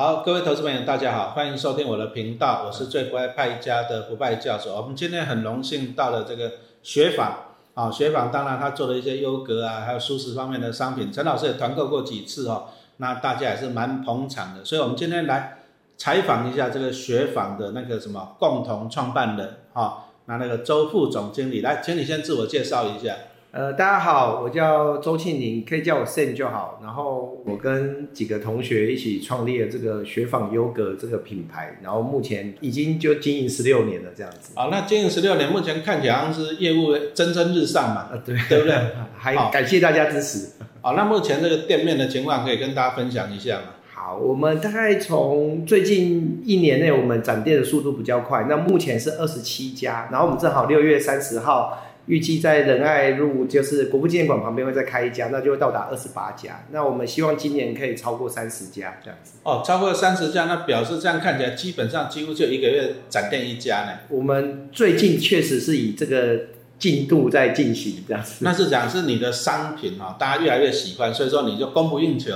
好，各位投资朋友，大家好，欢迎收听我的频道，我是最不爱败家的不败教授。我们今天很荣幸到了这个雪纺啊，雪纺当然他做了一些优格啊，还有舒适方面的商品，陈老师也团购过几次哦，那大家也是蛮捧场的，所以我们今天来采访一下这个雪纺的那个什么共同创办人哈，那那个周副总经理来，请你先自我介绍一下。呃，大家好，我叫周庆宁，可以叫我 Sam 就好。然后我跟几个同学一起创立了这个雪纺优格这个品牌，然后目前已经就经营十六年了这样子。啊，那经营十六年，目前看起来好像是业务蒸蒸日上嘛，啊，对，对不对？还感谢大家支持。好，那目前这个店面的情况可以跟大家分享一下吗？好，我们大概从最近一年内，我们展店的速度比较快。那目前是二十七家，然后我们正好六月三十号。预计在仁爱路，就是国父纪念馆旁边会再开一家，那就会到达二十八家。那我们希望今年可以超过三十家这样子。哦，超过三十家，那表示这样看起来基本上几乎就一个月展店一家呢。我们最近确实是以这个进度在进行这样子。那是讲是你的商品哈，大家越来越喜欢，所以说你就供不应求。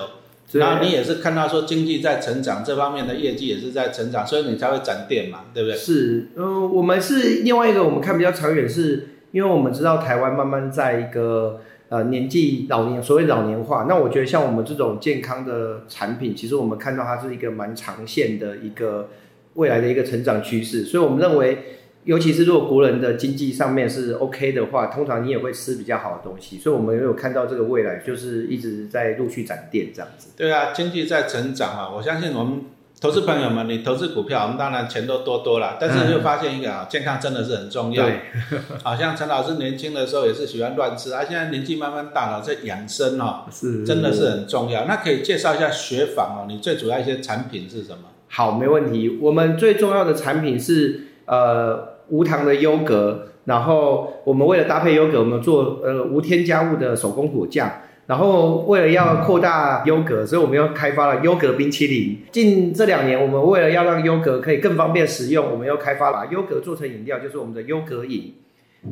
然后你也是看到说经济在成长，这方面的业绩也是在成长，所以你才会展店嘛，对不对？是，嗯，我们是另外一个，我们看比较长远是。因为我们知道台湾慢慢在一个呃年纪老年，所谓老年化，那我觉得像我们这种健康的产品，其实我们看到它是一个蛮长线的一个未来的一个成长趋势，所以我们认为，尤其是如果国人的经济上面是 OK 的话，通常你也会吃比较好的东西，所以我们有看到这个未来，就是一直在陆续展店这样子。对啊，经济在成长啊，我相信我们。投资朋友们，你投资股票，我们当然钱都多多了，但是又发现一个啊，健康真的是很重要。好像陈老师年轻的时候也是喜欢乱吃，啊，现在年纪慢慢大了，在养生哦，是真的是很重要。那可以介绍一下雪纺哦，你最主要一些产品是什么？好，没问题。我们最重要的产品是呃无糖的优格，然后我们为了搭配优格，我们做呃无添加物的手工果酱。然后为了要扩大优格，所以我们又开发了优格冰淇淋。近这两年，我们为了要让优格可以更方便食用，我们又开发了优格做成饮料，就是我们的优格饮。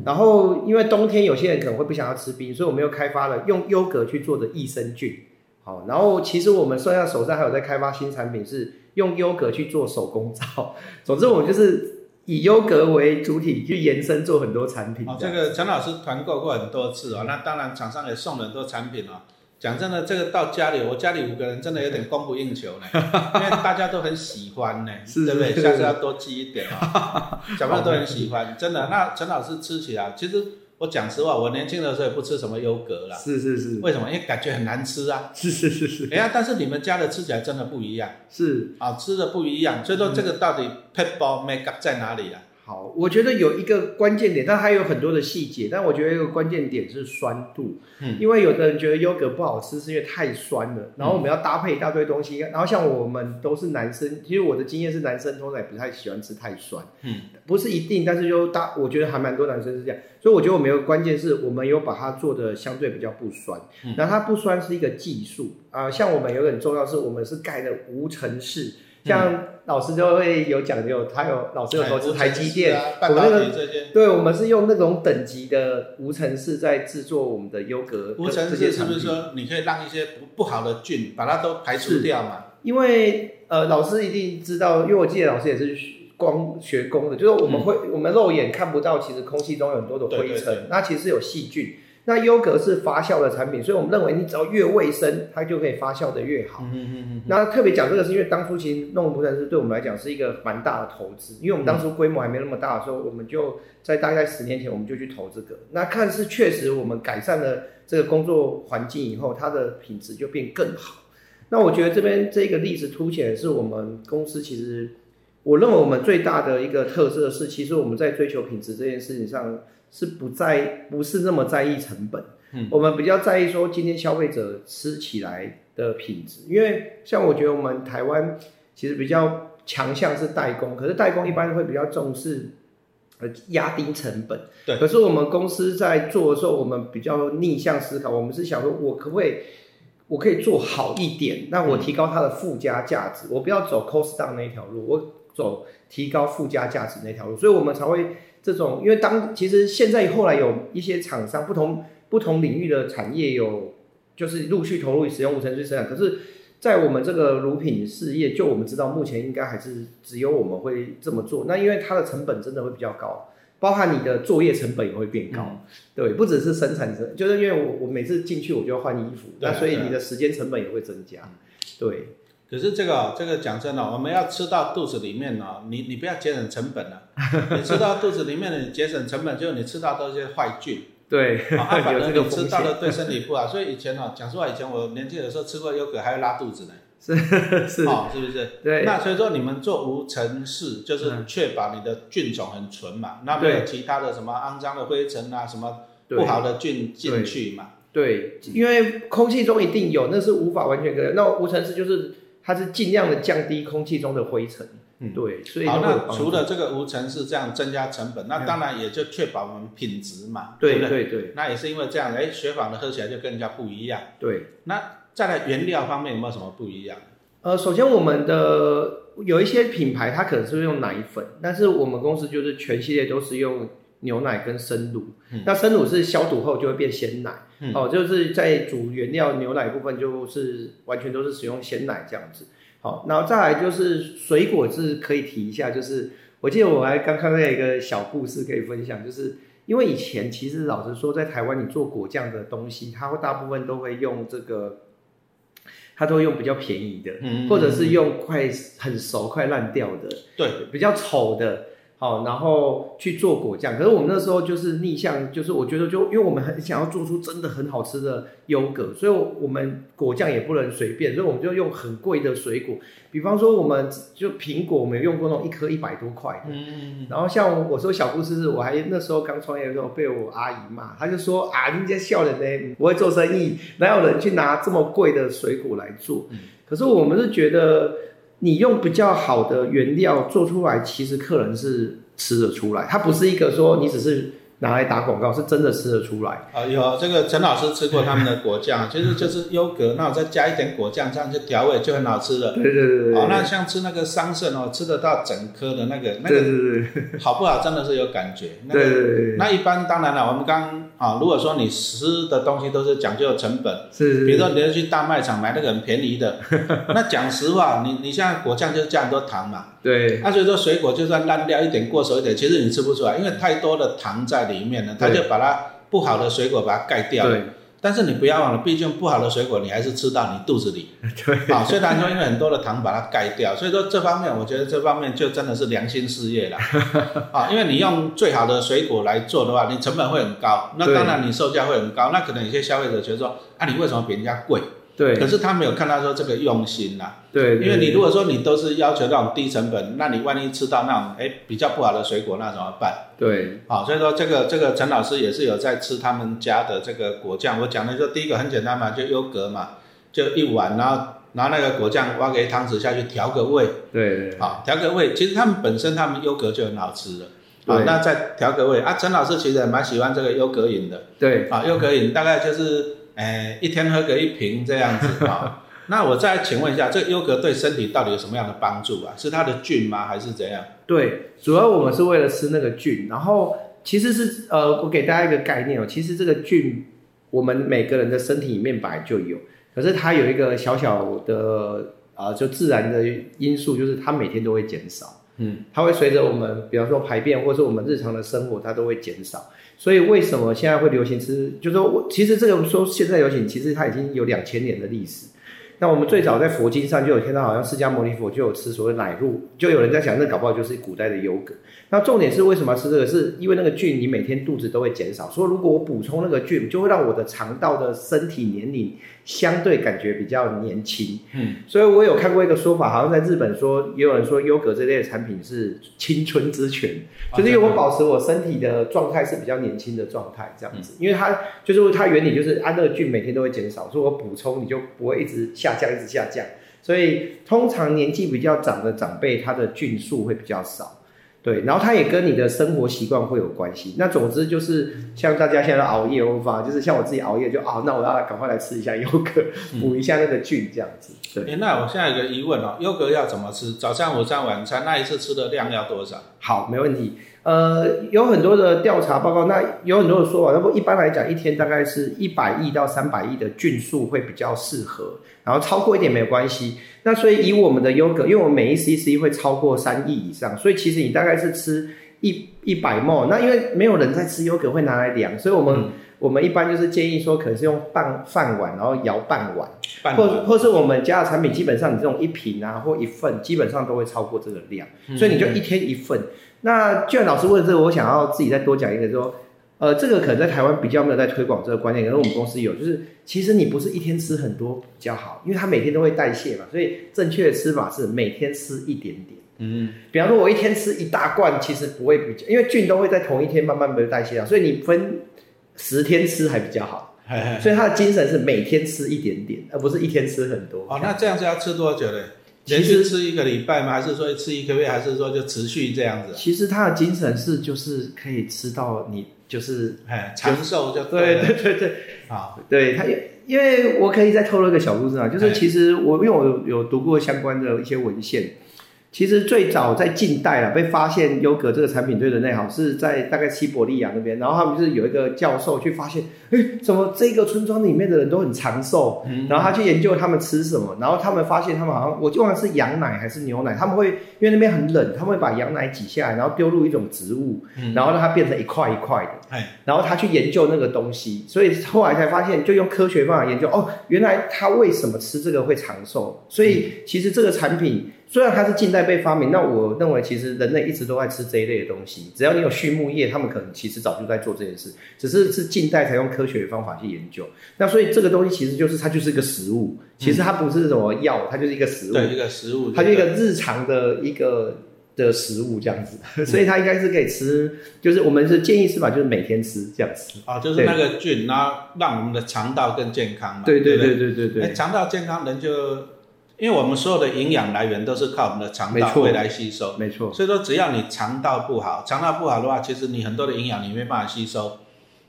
然后因为冬天有些人可能会不想要吃冰，所以我们又开发了用优格去做的益生菌。好，然后其实我们剩下手上还有在开发新产品，是用优格去做手工皂。总之，我们就是。以优格为主体去延伸做很多产品。哦，这个陈老师团购过很多次哦，那当然厂商也送了很多产品哦。讲真的，这个到家里，我家里五个人真的有点供不应求呢，因为大家都很喜欢呢，对不对？下次要多寄一点哦，小朋友都很喜欢，真的。那陈老师吃起来，其实。我讲实话，我年轻的时候也不吃什么优格啦。是是是。为什么？因为感觉很难吃啊。是是是是。哎呀，但是你们家的吃起来真的不一样。是。啊，吃的不一样。所以说这个到底 pet ball make up 在哪里啊？好，我觉得有一个关键点，但还有很多的细节。但我觉得一个关键点是酸度，嗯，因为有的人觉得优格不好吃，是因为太酸了。然后我们要搭配一大堆东西。然后像我们都是男生，其实我的经验是男生通常也不太喜欢吃太酸，嗯，不是一定，但是就大，我觉得还蛮多男生是这样。所以我觉得我们有个关键是我们有把它做的相对比较不酸，然后它不酸是一个技术啊。像我们有个很重要是，我们是盖的无尘室。像老师就会有讲究，他有老师有投资台积电，我们那个对，我们是用那种等级的无尘室在制作我们的优格。无尘室是不是说你可以让一些不不好的菌把它都排除掉嘛？因为呃，老师一定知道，因为我记得老师也是光学工的，就是我们会我们肉眼看不到，其实空气中有很多的灰尘，那其实有细菌。那优格是发酵的产品，所以我们认为你只要越卫生，它就可以发酵的越好。嗯嗯嗯。那特别讲这个是因为当初其实弄无尘室对我们来讲是一个蛮大的投资，因为我们当初规模还没那么大的时候，我们就在大概十年前我们就去投这个。那看似确实我们改善了这个工作环境以后，它的品质就变更好。那我觉得这边这个例子凸显的是我们公司其实，我认为我们最大的一个特色是，其实我们在追求品质这件事情上。是不在，不是那么在意成本。嗯，我们比较在意说今天消费者吃起来的品质，因为像我觉得我们台湾其实比较强项是代工，可是代工一般会比较重视呃压低成本。对。可是我们公司在做的时候，我们比较逆向思考，我们是想说，我可不可以，我可以做好一点，那我提高它的附加价值，我不要走 cost down 那一条路，我走提高附加价值那条路，所以我们才会。这种，因为当其实现在后来有一些厂商，不同不同领域的产业有，就是陆续投入使用无尘室生产。可是在我们这个乳品事业，就我们知道目前应该还是只有我们会这么做。那因为它的成本真的会比较高，包含你的作业成本也会变高。对，不只是生产成，就是因为我我每次进去我就要换衣服，那所以你的时间成本也会增加。对。可是这个这个讲真的，我们要吃到肚子里面呢，你你不要节省成本了，你吃到肚子里面的，你节省成本就是你吃到都是坏菌。对，反正你吃到了对身体不好。所以以前呢，讲实话，以前我年轻的时候吃过优格还会拉肚子呢。是 是，哦，是不是？对。那所以说你们做无尘室，就是确保你的菌种很纯嘛，那没有其他的什么肮脏的灰尘啊，什么不好的菌进去嘛。对，因为空气中一定有，那是无法完全隔。那无尘室就是。它是尽量的降低空气中的灰尘，嗯，对，所以好，那除了这个无尘是这样增加成本，那当然也就确保我们品质嘛，对对对，那也是因为这样，哎，雪纺的喝起来就跟人家不一样，对。那再来原料方面有没有什么不一样？呃，首先我们的有一些品牌它可能是用奶粉，但是我们公司就是全系列都是用。牛奶跟生乳，那生乳是消毒后就会变鲜奶，哦，就是在煮原料牛奶部分就是完全都是使用鲜奶这样子。好，然后再来就是水果是可以提一下，就是我记得我还刚看到一个小故事可以分享，就是因为以前其实老实说，在台湾你做果酱的东西，它会大部分都会用这个，它都会用比较便宜的，或者是用快很熟快烂掉的，对，比较丑的。好，然后去做果酱。可是我们那时候就是逆向，就是我觉得就因为我们很想要做出真的很好吃的优格，所以我们果酱也不能随便，所以我们就用很贵的水果，比方说我们就苹果，我们用过那种一颗一百多块的。嗯。然后像我说小故事是，我还那时候刚创业的时候被我阿姨骂，她就说啊，人家笑人呢，不会做生意，哪有人去拿这么贵的水果来做？嗯。可是我们是觉得。你用比较好的原料做出来，其实客人是吃得出来，它不是一个说你只是。拿来打广告是真的吃得出来啊！有这个陈老师吃过他们的果酱，其实就是优格，那我再加一点果酱，这样就调味就很好吃了。对对对对。哦，那像吃那个桑葚哦，吃得到整颗的那个那个，好不好？真的是有感觉。对对对。那一般当然了，我们刚啊，如果说你吃的东西都是讲究成本，是。比如说你要去大卖场买那个很便宜的，那讲实话，你你像果酱就是加很多糖嘛。对。那所以说水果就算烂掉一点、过熟一点，其实你吃不出来，因为太多的糖在里面呢，它就。把它不好的水果把它盖掉，对。但是你不要忘了，毕竟不好的水果你还是吃到你肚子里，对。啊，虽然说因为很多的糖把它盖掉，所以说这方面我觉得这方面就真的是良心事业了，啊，因为你用最好的水果来做的话，你成本会很高，那当然你售价会很高，那可能有些消费者觉得说，啊，你为什么比人家贵？对，可是他没有看到说这个用心呐。对，因为你如果说你都是要求那种低成本，那你万一吃到那种哎比较不好的水果，那怎么办？对，好，所以说这个这个陈老师也是有在吃他们家的这个果酱。我讲的就第一个很简单嘛，就优格嘛，就一碗，然后拿那个果酱挖个汤匙下去调个味。对，好，调个味。其实他们本身他们优格就很好吃了。好，那再调个味啊。陈老师其实也蛮喜欢这个优格饮的。对，啊，优格饮大概就是。哎，一天喝个一瓶这样子啊？那我再请问一下，这个优格对身体到底有什么样的帮助啊？是它的菌吗，还是怎样？对，主要我们是为了吃那个菌。然后其实是呃，我给大家一个概念哦，其实这个菌我们每个人的身体里面本来就有，可是它有一个小小的啊，就自然的因素，就是它每天都会减少。嗯，它会随着我们，比方说排便，或者我们日常的生活，它都会减少。所以为什么现在会流行吃？就是说我其实这个说现在流行，其实它已经有两千年的历史。那我们最早在佛经上就有听到，好像释迦牟尼佛就有吃所谓奶露，就有人在想，那搞不好就是古代的优格。那重点是为什么要吃这个？是因为那个菌，你每天肚子都会减少，所以如果我补充那个菌，就会让我的肠道的身体年龄相对感觉比较年轻。嗯，所以我有看过一个说法，好像在日本说，也有人说优格这类的产品是青春之泉，就是因为我保持我身体的状态是比较年轻的状态，这样子，因为它就是它原理就是安乐菌每天都会减少，所以我补充你就不会一直。下降一直下降，所以通常年纪比较长的长辈，他的菌数会比较少，对，然后它也跟你的生活习惯会有关系。那总之就是像大家现在熬夜欧法，就是像我自己熬夜就啊，那我要赶快来吃一下优格，补一下那个菌这样子。对，那我现在有个疑问哦，优格要怎么吃？早上、午餐、晚餐那一次吃的量要多少？好，没问题。呃，有很多的调查报告，那有很多的说法。那不一般来讲，一天大概是一百亿到三百亿的菌数会比较适合，然后超过一点没有关系。那所以以我们的优格，因为我们每一 CC 会超过三亿以上，所以其实你大概是吃一一百沫。那因为没有人在吃优格会拿来量，所以我们我们一般就是建议说，可能是用半饭碗，然后摇半碗，或或是我们家的产品，基本上你这种一瓶啊或一份，基本上都会超过这个量，所以你就一天一份。那既然老师问这个，我想要自己再多讲一个，说，呃，这个可能在台湾比较没有在推广这个观念，可是我们公司有，就是其实你不是一天吃很多比较好，因为它每天都会代谢嘛，所以正确的吃法是每天吃一点点。嗯，比方说我一天吃一大罐，其实不会比较，因为菌都会在同一天慢慢被代谢掉，所以你分十天吃还比较好。所以他的精神是每天吃一点点，而不是一天吃很多。哦，那这样子要吃多久呢？连续吃一个礼拜吗？还是说吃一个月？还是说就持续这样子？其实他的精神是，就是可以吃到你就是哎长寿就对对对对啊，对他因为我可以再透露一个小故事啊，就是其实我因为我有读过相关的一些文献。其实最早在近代啊，被发现优格这个产品对人类好，是在大概西伯利亚那边。然后他们就是有一个教授去发现，哎，怎么这个村庄里面的人都很长寿？然后他去研究他们吃什么，然后他们发现他们好像，我就忘了是羊奶还是牛奶，他们会因为那边很冷，他们会把羊奶挤下来，然后丢入一种植物，然后让它变成一块一块的。然后他去研究那个东西，所以后来才发现，就用科学方法研究，哦，原来他为什么吃这个会长寿？所以其实这个产品。虽然它是近代被发明，那我认为其实人类一直都在吃这一类的东西。只要你有畜牧业，他们可能其实早就在做这件事，只是是近代才用科学的方法去研究。那所以这个东西其实就是它就是一个食物，其实它不是什么药，它就是一个食物。对，一个食物，它就一个日常的一个的食物这样子。所以它应该是可以吃，就是我们是建议吃法，就是每天吃这样子。啊，就是那个菌，然后让我们的肠道更健康嘛。对对对对对对。肠道健康，人就。因为我们所有的营养来源都是靠我们的肠道会来吸收，没错。所以说，只要你肠道不好，肠道不好的话，其实你很多的营养你没办法吸收，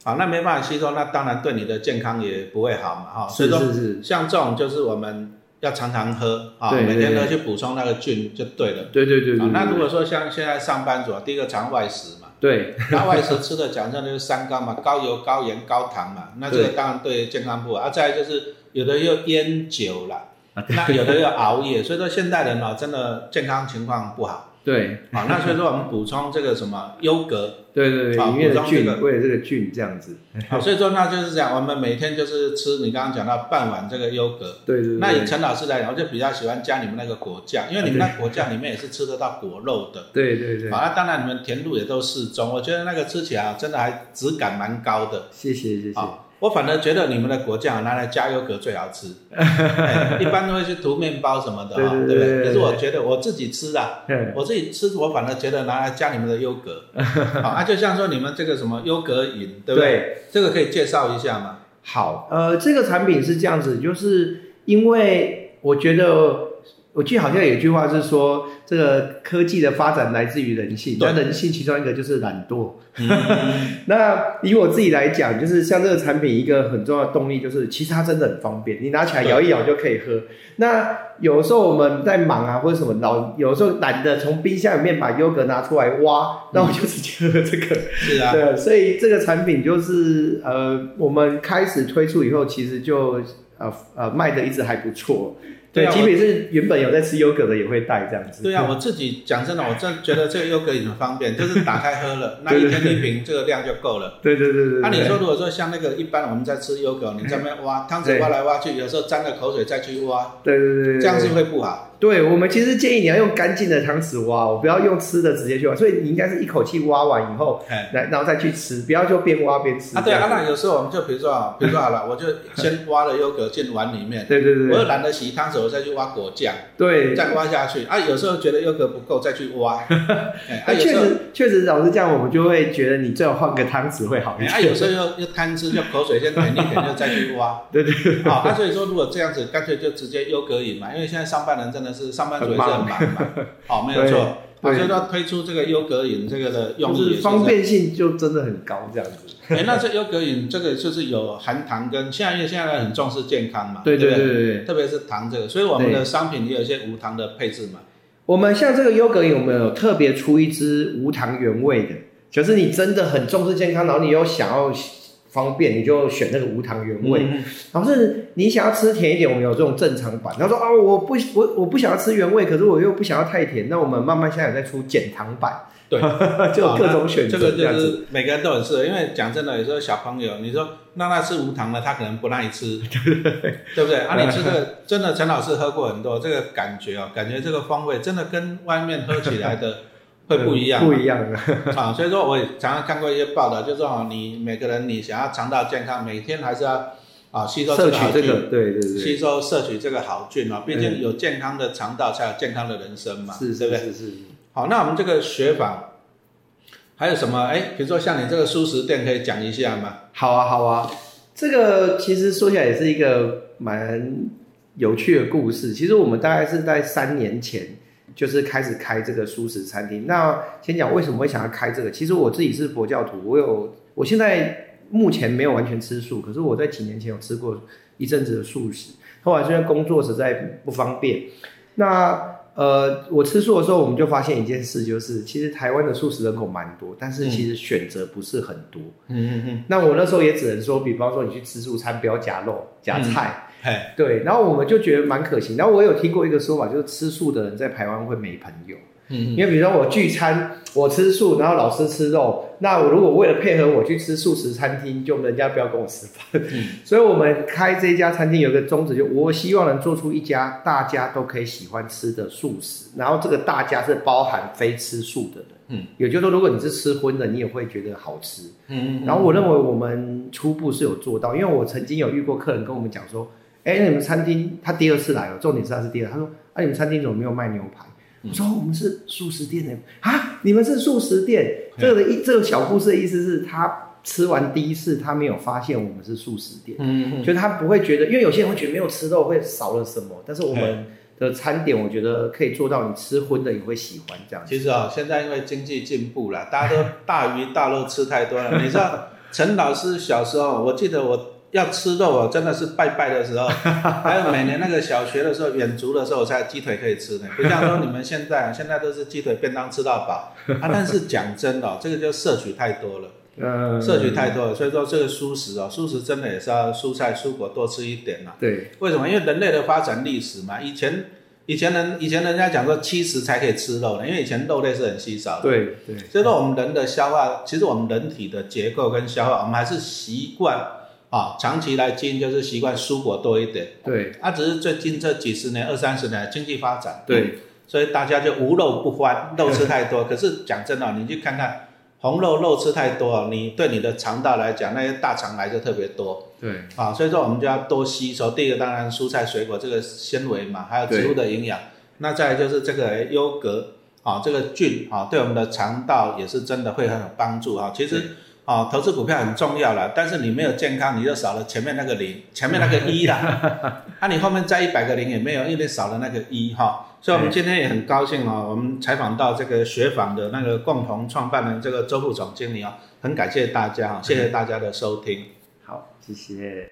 好，那没办法吸收，那当然对你的健康也不会好嘛，哈。所以说。像这种就是我们要常常喝，啊，每天都去补充那个菌就对了。对对对对。那如果说像现在上班族，第一个常外食嘛，对，那外食吃的讲究就是三高嘛，高油、高盐、高糖嘛，那这个当然对健康不好。啊，再就是有的又烟酒了。那有的要熬夜，所以说现代人哦，真的健康情况不好。对，好，那所以说我们补充这个什么优格，对对对，里面的菌，为了这个菌这样子。好，所以说那就是讲，我们每天就是吃你刚刚讲到半碗这个优格。对对。那以陈老师来讲，我就比较喜欢加你们那个果酱，因为你们那果酱里面也是吃得到果肉的。对对对。好，那当然你们甜度也都适中，我觉得那个吃起来真的还质感蛮高的。谢谢谢谢。我反而觉得你们的果酱拿来加优格最好吃，一般都会去涂面包什么的，对不对？可是我觉得我自己吃啊，我自己吃，我反而觉得拿来加你们的优格，好 啊，就像说你们这个什么优格饮，对不对？这个可以介绍一下吗？好，呃，这个产品是这样子，就是因为我觉得。我记得好像有一句话是说，这个科技的发展来自于人性，那人性其中一个就是懒惰。那以我自己来讲，就是像这个产品一个很重要的动力，就是其实它真的很方便，你拿起来摇一摇就可以喝。那有时候我们在忙啊，或者什么老，有时候懒得从冰箱里面把优格拿出来挖，那我就直接喝这个。是啊，对，所以这个产品就是呃，我们开始推出以后，其实就呃呃卖的一直还不错。对，即便是原本有在吃优格的，也会带这样子。对啊，我自己讲真的，我真觉得这个优格也很方便，就是打开喝了，那一天一瓶这个量就够了。对对对对。那你说，如果说像那个一般我们在吃优格，你在那边挖汤匙挖来挖去，有时候沾了口水再去挖，对对对，这样是会不好。对我们其实建议你要用干净的汤匙挖，我不要用吃的直接去挖，所以你应该是一口气挖完以后，来然后再去吃，不要就边挖边吃。啊，对啊，那有时候我们就比如说啊，比如说好了，我就先挖了优格进碗里面，对对对，我又懒得洗汤匙，我再去挖果酱，对，再挖下去。啊，有时候觉得优格不够，再去挖。啊，确实确实老是这样，我们就会觉得你最好换个汤匙会好一点。啊，有时候又又贪吃，就口水先舔一舔，就再去挖。对 对。好，那所以说如果这样子，干脆就直接优格饮嘛，因为现在上班人真的是上班族也是很忙。好，没有错。我觉得推出这个优格饮这个的用意，方便性就真的很高，这样子。哎，那这优格饮这个就是有含糖，跟现在因为现在很重视健康嘛，对对对对，特别是糖这个，所以我们的商品也有一些无糖的配置嘛。我们像这个优格饮，我们有特别出一支无糖原味的，就是你真的很重视健康，然后你又想要方便，你就选那个无糖原味。嗯然后是你想要吃甜一点，我们有这种正常版。他说啊，我不我我不想要吃原味，可是我又不想要太甜，那我们慢慢现在有在出减糖版，对，就各种选这个择这个。就是每个人都很适合，因为讲真的，有时候小朋友，你说让他吃无糖的，他可能不耐吃，对不对？啊，你吃这个真的，陈老师喝过很多，这个感觉哦，感觉这个风味真的跟外面喝起来的会不一样，不一样的。啊。所以说，我也常常看过一些报道，就说哦，你每个人你想要肠道健康，每天还是要啊吸收摄这个好菌，取这个，对对对吸，收摄取这个好菌啊，毕竟有健康的肠道才有健康的人生嘛，是对不对？是是是。好，那我们这个学法还有什么？哎，比如说像你这个素食店，可以讲一下吗？好啊，好啊，这个其实说起来也是一个蛮有趣的故事。其实我们大概是在三年前就是开始开这个素食餐厅。那先讲为什么会想要开这个？其实我自己是佛教徒，我有我现在目前没有完全吃素，可是我在几年前有吃过一阵子的素食。后来现在工作实在不方便，那呃，我吃素的时候，我们就发现一件事，就是其实台湾的素食人口蛮多，但是其实选择不是很多。嗯嗯嗯，那我那时候也只能说，比方说你去吃素餐不要夹肉夹菜，嘿，对，然后我们就觉得蛮可行。然后我有听过一个说法，就是吃素的人在台湾会没朋友，嗯因为比如说我聚餐，我吃素，然后老师吃肉，那我如果为了配合我去吃素食餐厅，就人家不要跟我吃饭。嗯 所以我们开这家餐厅有一个宗旨，就我希望能做出一家大家都可以喜欢吃的素食，然后这个大家是包含非吃素的人。嗯，也就是说，如果你是吃荤的，你也会觉得好吃。嗯然后我认为我们初步是有做到，因为我曾经有遇过客人跟我们讲说，哎，你们餐厅他第二次来了，重点是他是第二，他说，啊，你们餐厅怎么没有卖牛排？我说我们是素食店的啊，你们是素食店。这个的意这个小故事的意思是他吃完第一次，他没有发现我们是素食店，嗯就是他不会觉得，因为有些人会觉得没有吃肉会少了什么，但是我们的餐点我觉得可以做到，你吃荤的也会喜欢这样。其实啊、现在因为经济进步了，大家都大鱼大肉吃太多了。你知道陈老师小时候，我记得我要吃肉哦，真的是拜拜的时候，还有每年那个小学的时候远足的时候，才有鸡腿可以吃呢。不像说你们现在，现在都是鸡腿便当吃到饱啊。但是讲真的、哦，这个就摄取太多了。嗯摄取太多了，所以说这个素食哦，素食真的也是要蔬菜蔬果多吃一点嘛。对，为什么？因为人类的发展历史嘛，以前以前人以前人家讲说七十才可以吃肉呢，因为以前肉类是很稀少的。对对，所以说我们人的消化，其实我们人体的结构跟消化，我们还是习惯啊，长期来经营就是习惯蔬果多一点。对啊，只是最近这几十年、二三十年经济发展，对，所以大家就无肉不欢，肉吃太多。可是讲真的，你去看看红肉肉吃太多，你对你的肠道来讲，那些大肠癌就特别多对啊。所以说我们就要多吸收。第一个当然蔬菜水果这个纤维嘛，还有植物的营养。那再来就是这个优格啊，这个菌啊，对我们的肠道也是真的会很有帮助啊。其实啊，投资股票很重要啦，但是你没有健康，你就少了前面那个零，前面那个一啦。啊，你后面再一百个零也没有，因为少了那个一哈。所以我们今天也很高兴哦，我们采访到这个雪纺的那个共同创办人这个周副总经理哦，很感谢大家哈，谢谢大家的收听。好，谢谢。